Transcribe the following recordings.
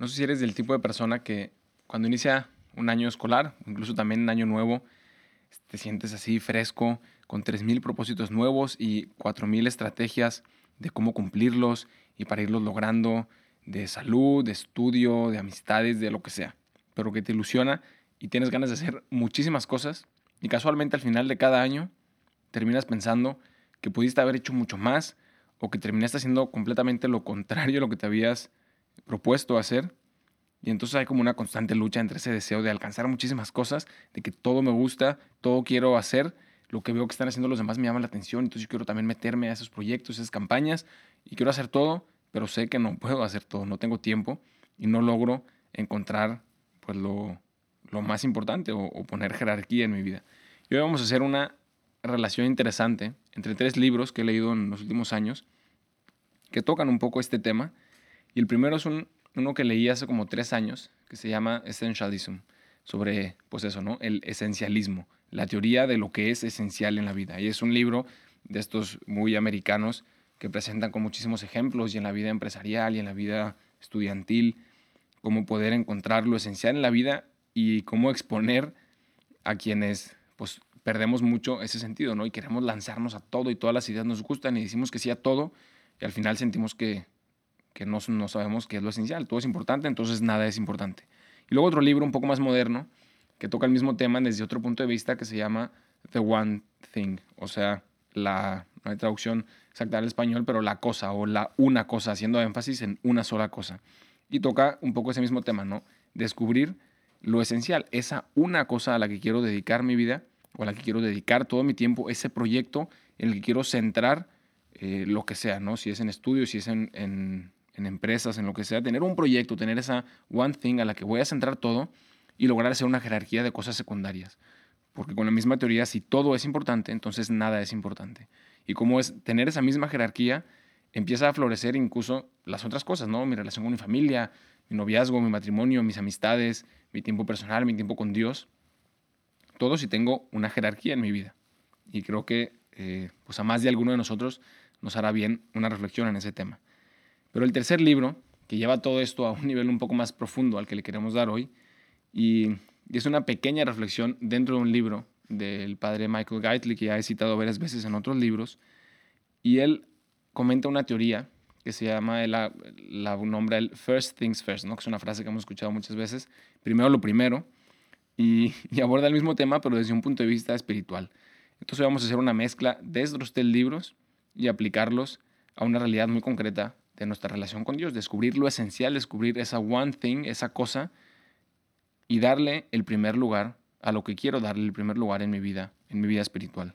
No sé si eres del tipo de persona que cuando inicia un año escolar, incluso también un año nuevo, te sientes así fresco, con 3.000 propósitos nuevos y 4.000 estrategias de cómo cumplirlos y para irlos logrando, de salud, de estudio, de amistades, de lo que sea. Pero que te ilusiona y tienes ganas de hacer muchísimas cosas y casualmente al final de cada año terminas pensando que pudiste haber hecho mucho más o que terminaste haciendo completamente lo contrario a lo que te habías propuesto hacer. Y entonces hay como una constante lucha entre ese deseo de alcanzar muchísimas cosas, de que todo me gusta, todo quiero hacer, lo que veo que están haciendo los demás me llama la atención, entonces yo quiero también meterme a esos proyectos, esas campañas, y quiero hacer todo, pero sé que no puedo hacer todo, no tengo tiempo y no logro encontrar pues lo, lo más importante o, o, poner jerarquía en mi vida. Y hoy vamos a hacer una relación interesante entre tres libros que he leído en los últimos años que tocan un poco este tema y el primero es un, uno que leí hace como tres años, que se llama Essentialism, sobre, pues eso, ¿no? El esencialismo, la teoría de lo que es esencial en la vida. Y es un libro de estos muy americanos que presentan con muchísimos ejemplos y en la vida empresarial y en la vida estudiantil, cómo poder encontrar lo esencial en la vida y cómo exponer a quienes pues perdemos mucho ese sentido, ¿no? Y queremos lanzarnos a todo y todas las ideas nos gustan y decimos que sí a todo y al final sentimos que, que no, no sabemos qué es lo esencial. Todo es importante, entonces nada es importante. Y luego otro libro un poco más moderno que toca el mismo tema desde otro punto de vista que se llama The One Thing, o sea, la, no hay traducción exacta al español, pero la cosa o la una cosa, haciendo énfasis en una sola cosa. Y toca un poco ese mismo tema, ¿no? Descubrir lo esencial, esa una cosa a la que quiero dedicar mi vida o a la que quiero dedicar todo mi tiempo, ese proyecto en el que quiero centrar eh, lo que sea, ¿no? Si es en estudios, si es en, en, en, empresas, en lo que sea, tener un proyecto, tener esa one thing a la que voy a centrar todo y lograr hacer una jerarquía de cosas secundarias. Porque con la misma teoría, si todo es importante, entonces nada es importante. Y como es tener esa misma jerarquía, empieza a florecer incluso las otras cosas, ¿no? Mi relación con mi familia, mi noviazgo, mi matrimonio, mis amistades, mi tiempo personal, mi tiempo con Dios. Todo si tengo una jerarquía en mi vida. Y creo que eh, pues a más de alguno de nosotros nos hará bien una reflexión en ese tema. Pero el tercer libro, que lleva todo esto a un nivel un poco más profundo al que le queremos dar hoy, y, es una pequeña reflexión dentro de un libro del padre Michael Gaitley, que ya he citado varias veces en otros libros, y él comenta una teoría que se llama, la, la nombra el first things first, ¿no? que es una frase que hemos escuchado muchas veces, primero lo primero, y, y aborda el mismo tema, pero desde un punto de vista espiritual. Entonces vamos a hacer una mezcla de estos tres libros y aplicarlos a una realidad muy concreta de nuestra relación con Dios, descubrir lo esencial, descubrir esa one thing, esa cosa, y darle el primer lugar a lo que quiero darle el primer lugar en mi vida, en mi vida espiritual.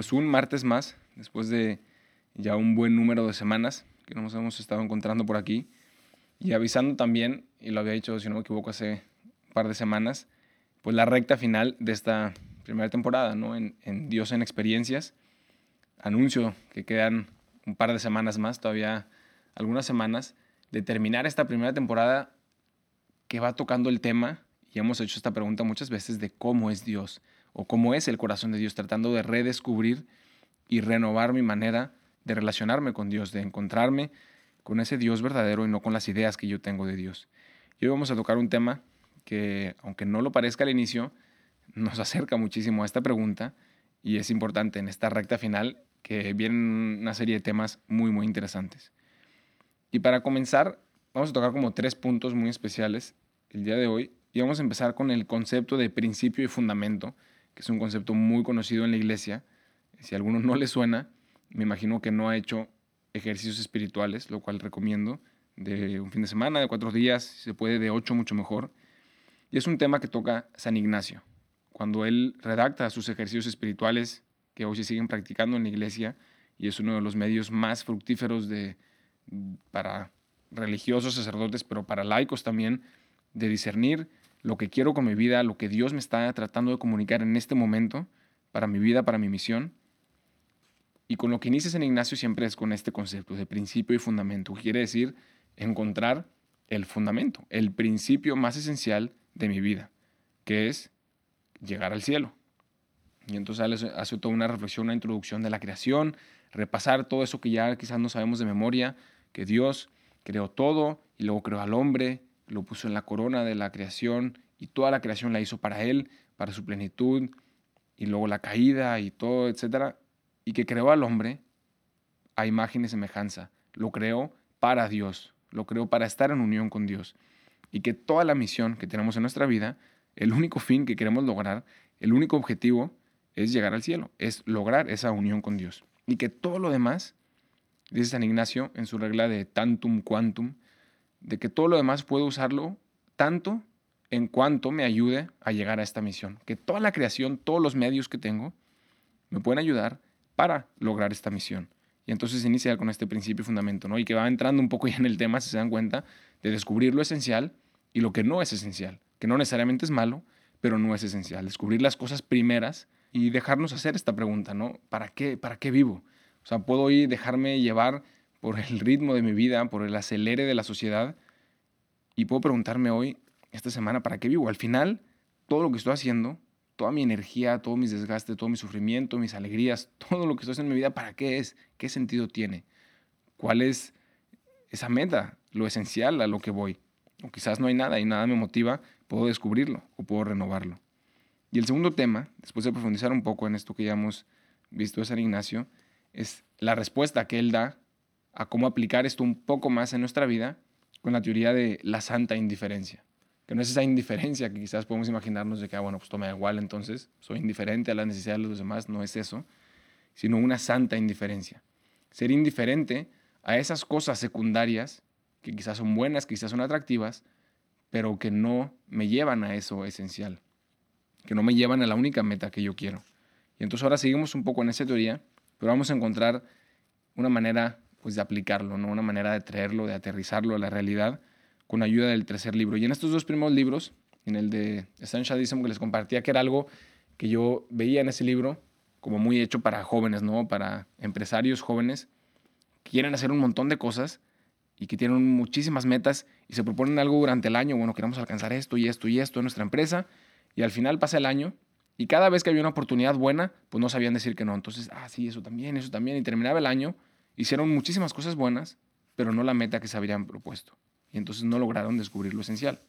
Pues un martes más, después de ya un buen número de semanas que nos hemos estado encontrando por aquí, y avisando también, y lo había dicho, si no me equivoco, hace un par de semanas, pues la recta final de esta primera temporada, ¿no? En, en Dios en Experiencias. Anuncio que quedan un par de semanas más, todavía algunas semanas, de terminar esta primera temporada que va tocando el tema, y hemos hecho esta pregunta muchas veces, de cómo es Dios o cómo es el corazón de Dios, tratando de redescubrir y renovar mi manera de relacionarme con Dios, de encontrarme con ese Dios verdadero y no con las ideas que yo tengo de Dios. Y hoy vamos a tocar un tema que, aunque no lo parezca al inicio, nos acerca muchísimo a esta pregunta y es importante en esta recta final que vienen una serie de temas muy, muy interesantes. Y para comenzar, vamos a tocar como tres puntos muy especiales el día de hoy y vamos a empezar con el concepto de principio y fundamento, es un concepto muy conocido en la iglesia. Si a alguno no le suena, me imagino que no ha hecho ejercicios espirituales, lo cual recomiendo, de un fin de semana, de cuatro días, si se puede de ocho, mucho mejor. Y es un tema que toca San Ignacio. Cuando él redacta sus ejercicios espirituales, que hoy se siguen practicando en la iglesia, y es uno de los medios más fructíferos de, para religiosos, sacerdotes, pero para laicos también, de discernir lo que quiero con mi vida, lo que Dios me está tratando de comunicar en este momento, para mi vida, para mi misión. Y con lo que inicias en Ignacio siempre es con este concepto de principio y fundamento, quiere decir encontrar el fundamento, el principio más esencial de mi vida, que es llegar al cielo. Y entonces hace toda una reflexión, una introducción de la creación, repasar todo eso que ya quizás no sabemos de memoria, que Dios creó todo y luego creó al hombre, lo puso en la corona de la creación y toda la creación la hizo para él, para su plenitud, y luego la caída y todo, etcétera, y que creó al hombre a imagen y semejanza. Lo creó para Dios, lo creó para estar en unión con Dios. Y que toda la misión que tenemos en nuestra vida, el único fin que queremos lograr, el único objetivo es llegar al cielo, es lograr esa unión con Dios. Y que todo lo demás, dice San Ignacio en su regla de tantum quantum, de que todo lo demás puedo usarlo tanto en cuanto me ayude a llegar a esta misión. Que toda la creación, todos los medios que tengo, me pueden ayudar para lograr esta misión. Y entonces inicia con este principio y fundamento, ¿no? Y que va entrando un poco ya en el tema, si se dan cuenta, de descubrir lo esencial y lo que no es esencial, que no necesariamente es malo, pero no es esencial. Descubrir las cosas primeras y dejarnos hacer esta pregunta, ¿no? ¿Para qué, para qué vivo? O sea, puedo ir, dejarme llevar por el ritmo de mi vida, por el acelere de la sociedad, y puedo preguntarme hoy, esta semana, ¿para qué vivo? Al final, todo lo que estoy haciendo, toda mi energía, todo mis desgastes, todo mi sufrimiento, mis alegrías, todo lo que estoy haciendo en mi vida, ¿para qué es? ¿Qué sentido tiene? ¿Cuál es esa meta, lo esencial a lo que voy? O quizás no hay nada y nada me motiva, puedo descubrirlo o puedo renovarlo. Y el segundo tema, después de profundizar un poco en esto que ya hemos visto de San Ignacio, es la respuesta que él da a cómo aplicar esto un poco más en nuestra vida con la teoría de la santa indiferencia. Que no es esa indiferencia que quizás podemos imaginarnos de que, ah, bueno, pues toma igual, entonces soy indiferente a las necesidades de los demás, no es eso, sino una santa indiferencia. Ser indiferente a esas cosas secundarias que quizás son buenas, quizás son atractivas, pero que no me llevan a eso esencial, que no me llevan a la única meta que yo quiero. Y entonces ahora seguimos un poco en esa teoría, pero vamos a encontrar una manera pues de aplicarlo, ¿no? una manera de traerlo, de aterrizarlo a la realidad con ayuda del tercer libro. Y en estos dos primeros libros, en el de Essentialism que les compartía, que era algo que yo veía en ese libro como muy hecho para jóvenes, ¿no? para empresarios jóvenes, que quieren hacer un montón de cosas y que tienen muchísimas metas y se proponen algo durante el año, bueno, queremos alcanzar esto y esto y esto en nuestra empresa, y al final pasa el año y cada vez que había una oportunidad buena, pues no sabían decir que no. Entonces, ah, sí, eso también, eso también, y terminaba el año Hicieron muchísimas cosas buenas, pero no la meta que se habían propuesto. Y entonces no lograron descubrir lo esencial.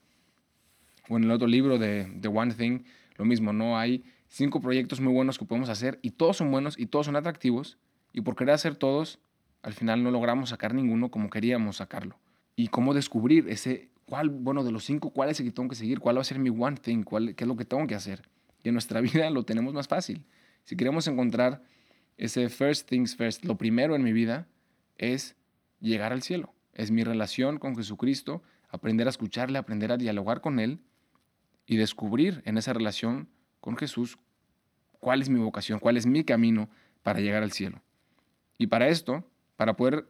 O en el otro libro de The One Thing, lo mismo, no hay cinco proyectos muy buenos que podemos hacer y todos son buenos y todos son atractivos y por querer hacer todos, al final no logramos sacar ninguno como queríamos sacarlo. Y cómo descubrir ese, cuál, bueno, de los cinco, cuál es el que tengo que seguir, cuál va a ser mi one thing, cuál, qué es lo que tengo que hacer. Y en nuestra vida lo tenemos más fácil. Si queremos encontrar ese first things first, lo primero en mi vida es llegar al cielo. Es mi relación con Jesucristo, aprender a escucharle, aprender a dialogar con Él y descubrir en esa relación con Jesús cuál es mi vocación, cuál es mi camino para llegar al cielo. Y para esto, para poder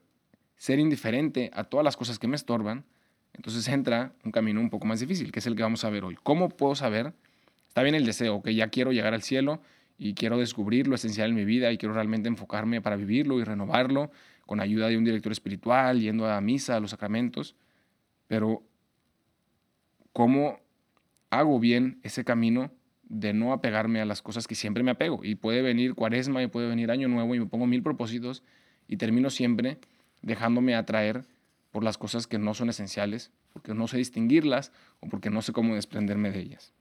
ser indiferente a todas las cosas que me estorban, entonces entra un camino un poco más difícil, que es el que vamos a ver hoy. ¿Cómo puedo saber? Está bien el deseo, que ya quiero llegar al cielo, y quiero descubrir lo esencial en mi vida y quiero realmente enfocarme para vivirlo y renovarlo con ayuda de un director espiritual, yendo a misa, a los sacramentos. Pero, ¿cómo hago bien ese camino de no apegarme a las cosas que siempre me apego? Y puede venir cuaresma y puede venir año nuevo y me pongo mil propósitos y termino siempre dejándome atraer por las cosas que no son esenciales, porque no sé distinguirlas o porque no sé cómo desprenderme de ellas.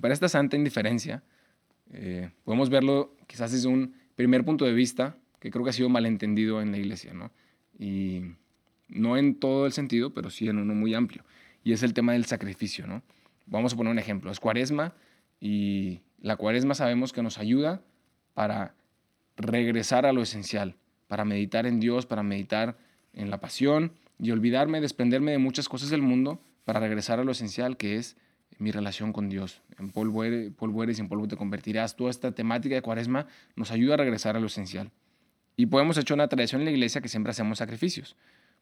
Para esta santa indiferencia, eh, podemos verlo quizás desde un primer punto de vista que creo que ha sido malentendido en la iglesia, ¿no? Y no en todo el sentido, pero sí en uno muy amplio. Y es el tema del sacrificio, ¿no? Vamos a poner un ejemplo. Es cuaresma y la cuaresma sabemos que nos ayuda para regresar a lo esencial, para meditar en Dios, para meditar en la pasión y olvidarme, desprenderme de muchas cosas del mundo para regresar a lo esencial que es mi relación con Dios. En polvo eres, polvo eres y en polvo te convertirás. Toda esta temática de cuaresma nos ayuda a regresar a lo esencial. Y podemos echar una tradición en la iglesia que siempre hacemos sacrificios,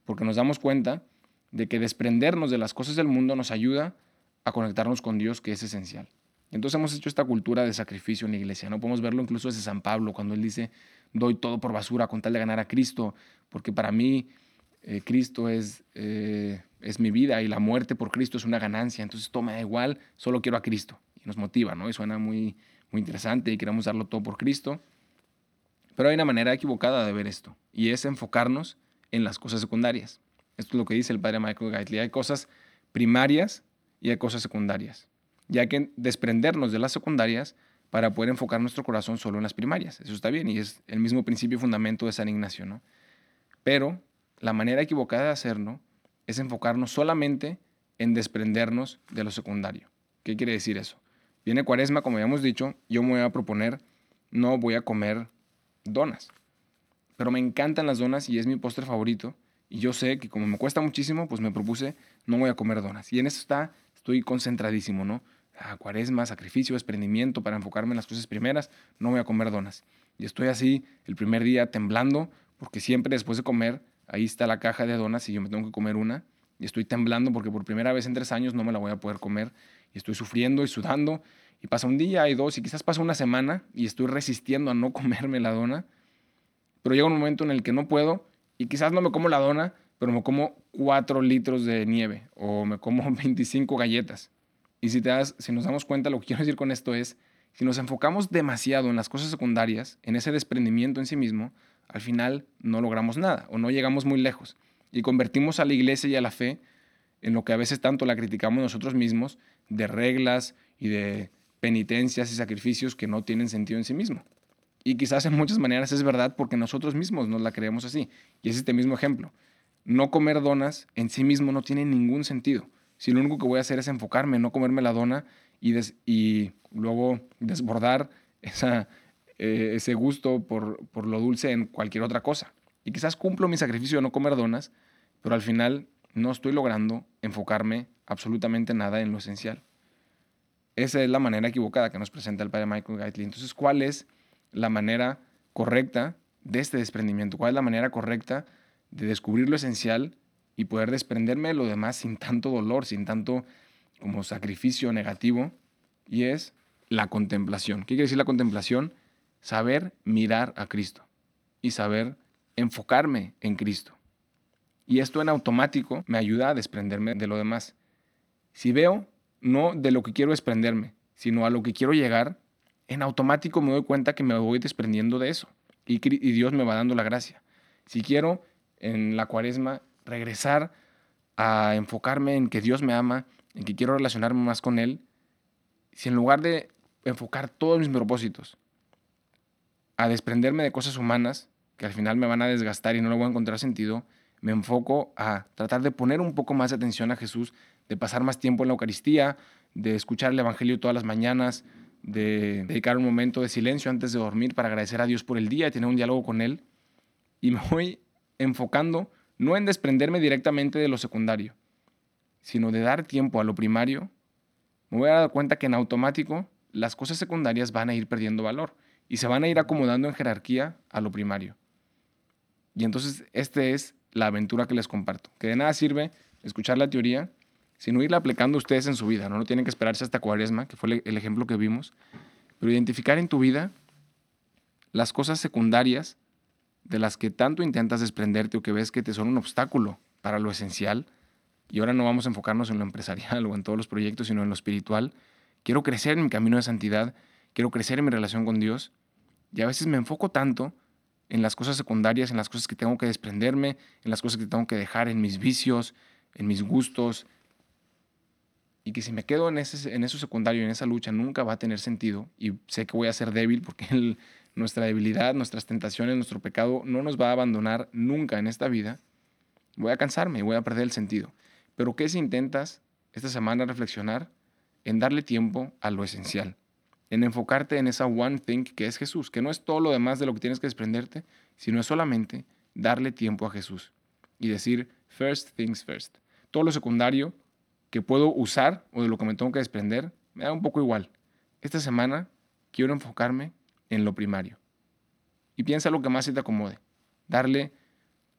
porque nos damos cuenta de que desprendernos de las cosas del mundo nos ayuda a conectarnos con Dios, que es esencial. Entonces hemos hecho esta cultura de sacrificio en la iglesia. No podemos verlo incluso desde San Pablo, cuando él dice, doy todo por basura con tal de ganar a Cristo, porque para mí eh, Cristo es, eh, es mi vida y la muerte por Cristo es una ganancia. Entonces todo me da igual, solo quiero a Cristo. Y nos motiva, ¿no? Y suena muy, muy interesante y queremos darlo todo por Cristo. Pero hay una manera equivocada de ver esto, y es enfocarnos en las cosas secundarias. Esto es lo que dice el padre Michael Gaitley. Hay cosas primarias y hay cosas secundarias. Y hay que desprendernos de las secundarias para poder enfocar nuestro corazón solo en las primarias. Eso está bien y es el mismo principio y fundamento de San Ignacio, ¿no? Pero la manera equivocada de hacerlo es enfocarnos solamente en desprendernos de lo secundario. ¿Qué quiere decir eso? Viene cuaresma, como habíamos dicho, yo me voy a proponer, no voy a comer donas. Pero me encantan las donas y es mi postre favorito. Y yo sé que como me cuesta muchísimo, pues me propuse, no voy a comer donas. Y en eso está, estoy concentradísimo, ¿no? Ah, cuaresma, sacrificio, desprendimiento para enfocarme en las cosas primeras, no voy a comer donas. Y estoy así el primer día temblando, porque siempre después de comer, ahí está la caja de donas y yo me tengo que comer una. Y estoy temblando porque por primera vez en tres años no me la voy a poder comer. Y estoy sufriendo y sudando. Y pasa un día, hay dos, y quizás pasa una semana y estoy resistiendo a no comerme la dona. Pero llega un momento en el que no puedo y quizás no me como la dona, pero me como cuatro litros de nieve o me como 25 galletas. Y si, te das, si nos damos cuenta, lo que quiero decir con esto es, si nos enfocamos demasiado en las cosas secundarias, en ese desprendimiento en sí mismo, al final no logramos nada o no llegamos muy lejos. Y convertimos a la iglesia y a la fe en lo que a veces tanto la criticamos nosotros mismos, de reglas y de penitencias y sacrificios que no tienen sentido en sí mismo. Y quizás en muchas maneras es verdad porque nosotros mismos nos la creemos así. Y es este mismo ejemplo. No comer donas en sí mismo no tiene ningún sentido. Si lo único que voy a hacer es enfocarme, no comerme la dona y, y luego desbordar esa, eh, ese gusto por, por lo dulce en cualquier otra cosa. Y quizás cumplo mi sacrificio de no comer donas, pero al final no estoy logrando enfocarme absolutamente nada en lo esencial. Esa es la manera equivocada que nos presenta el padre Michael Gaitley. Entonces, ¿cuál es la manera correcta de este desprendimiento? ¿Cuál es la manera correcta de descubrir lo esencial y poder desprenderme de lo demás sin tanto dolor, sin tanto como sacrificio negativo? Y es la contemplación. ¿Qué quiere decir la contemplación? Saber mirar a Cristo y saber enfocarme en Cristo. Y esto en automático me ayuda a desprenderme de lo demás. Si veo no de lo que quiero desprenderme, sino a lo que quiero llegar, en automático me doy cuenta que me voy desprendiendo de eso. Y, Dios me va dando la gracia. Si quiero en la cuaresma regresar a enfocarme en que Dios me ama, en que quiero relacionarme más con Él, si en lugar de enfocar todos mis propósitos a desprenderme de cosas humanas que al final me van a desgastar y no le voy a encontrar sentido, me enfoco a tratar de poner un poco más de atención a Jesús, de pasar más tiempo en la Eucaristía, de escuchar el Evangelio todas las mañanas, de dedicar un momento de silencio antes de dormir para agradecer a Dios por el día y tener un diálogo con Él. Y me voy enfocando no en desprenderme directamente de lo secundario, sino de dar tiempo a lo primario, me voy a dar cuenta que en automático las cosas secundarias van a ir perdiendo valor y se van a ir acomodando en jerarquía a lo primario. Y entonces esta es la aventura que les comparto, que de nada sirve escuchar la teoría sino irla aplicando ustedes en su vida. ¿no? no tienen que esperarse hasta cuaresma, que fue el ejemplo que vimos, pero identificar en tu vida las cosas secundarias de las que tanto intentas desprenderte o que ves que te son un obstáculo para lo esencial. Y ahora no vamos a enfocarnos en lo empresarial o en todos los proyectos, sino en lo espiritual. Quiero crecer en mi camino de santidad, quiero crecer en mi relación con Dios. Y a veces me enfoco tanto en las cosas secundarias, en las cosas que tengo que desprenderme, en las cosas que tengo que dejar, en mis vicios, en mis gustos, y que si me quedo en, ese, en eso secundario, en esa lucha, nunca va a tener sentido y sé que voy a ser débil porque nuestra debilidad, nuestras tentaciones, nuestro pecado no nos va a abandonar nunca en esta vida, voy a cansarme y voy a perder el sentido. Pero ¿qué si intentas esta semana reflexionar en darle tiempo a lo esencial? En enfocarte en esa one thing que es Jesús, que no es todo lo demás de lo que tienes que desprenderte, sino es solamente darle tiempo a Jesús y decir first things first. Todo lo secundario que puedo usar o de lo que me tengo que desprender, me da un poco igual. Esta semana quiero enfocarme en lo primario. Y piensa lo que más se te acomode. darle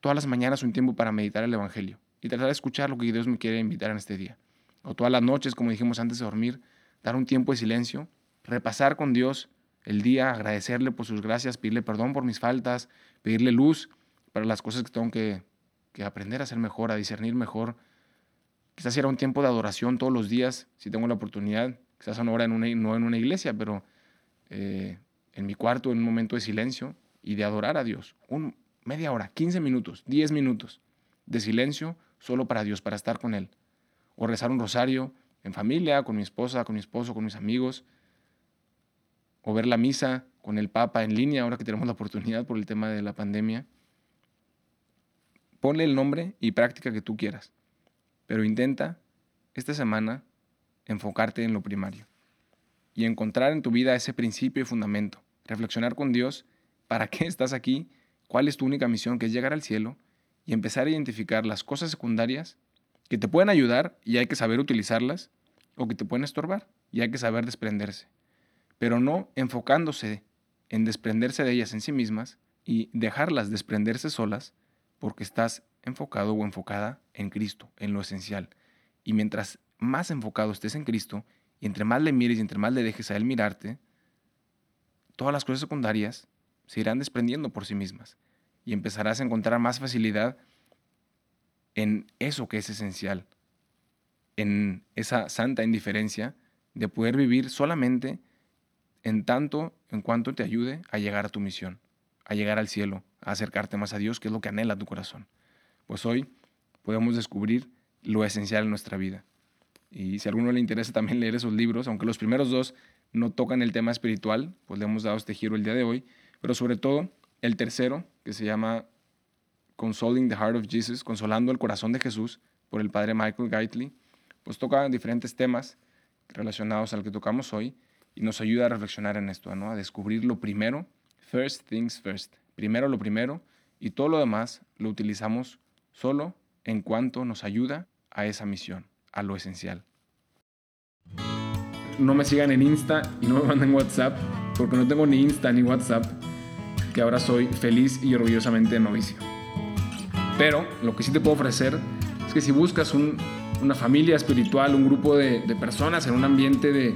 todas las mañanas un tiempo para meditar el Evangelio y tratar de escuchar lo que Dios me quiere invitar en este día. O todas las noches, como dijimos antes de dormir, dar un tiempo de silencio, repasar con Dios el día, agradecerle por sus gracias, pedirle perdón por mis faltas, pedirle luz para las cosas que tengo que, aprender a hacer mejor, a discernir mejor. Quizás era un tiempo de adoración todos los días, si tengo la oportunidad, quizás una hora en una, no en una iglesia, pero eh, en mi cuarto, en un momento de silencio y de adorar a Dios. Un, media hora, 15 minutos, 10 minutos de silencio solo para Dios, para estar con Él. O rezar un rosario en familia, con mi esposa, con mi esposo, con mis amigos. O ver la misa con el Papa en línea, ahora que tenemos la oportunidad por el tema de la pandemia. Ponle el nombre y práctica que tú quieras. Pero intenta esta semana enfocarte en lo primario y encontrar en tu vida ese principio y fundamento. Reflexionar con Dios para qué estás aquí cuál es tu única misión, que es llegar al cielo y empezar a identificar las cosas secundarias que te pueden ayudar y hay que saber utilizarlas, o que te pueden estorbar y hay que saber desprenderse. Pero no enfocándose en desprenderse de ellas en sí mismas y dejarlas desprenderse solas porque estás enfocado o enfocada en Cristo, en lo esencial. Y mientras más enfocado estés en Cristo, y entre más le mires y entre más le dejes a Él mirarte, todas las cosas secundarias se irán desprendiendo por sí mismas y empezarás a encontrar más facilidad en eso que es esencial, en esa santa indiferencia de poder vivir solamente en tanto en cuanto te ayude a llegar a tu misión, a llegar al cielo, a acercarte más a Dios, que es lo que anhela tu corazón. Pues hoy podemos descubrir lo esencial en nuestra vida. Y si a alguno le interesa también leer esos libros, aunque los primeros dos no tocan el tema espiritual, pues le hemos dado este giro el día de hoy, pero sobre todo el tercero, que se llama Consoling the Heart of Jesus, Consolando el Corazón de Jesús, por el padre Michael Gaitley, pues toca diferentes temas relacionados al que tocamos hoy y nos ayuda a reflexionar en esto, ¿no? a descubrir lo primero, first things first, primero lo primero y todo lo demás lo utilizamos solo en cuanto nos ayuda a esa misión, a lo esencial. No me sigan en Insta y no me manden WhatsApp porque no tengo ni Insta ni WhatsApp, que ahora soy feliz y orgullosamente novicio. Pero lo que sí te puedo ofrecer es que si buscas una familia espiritual, un grupo de, personas en un ambiente de,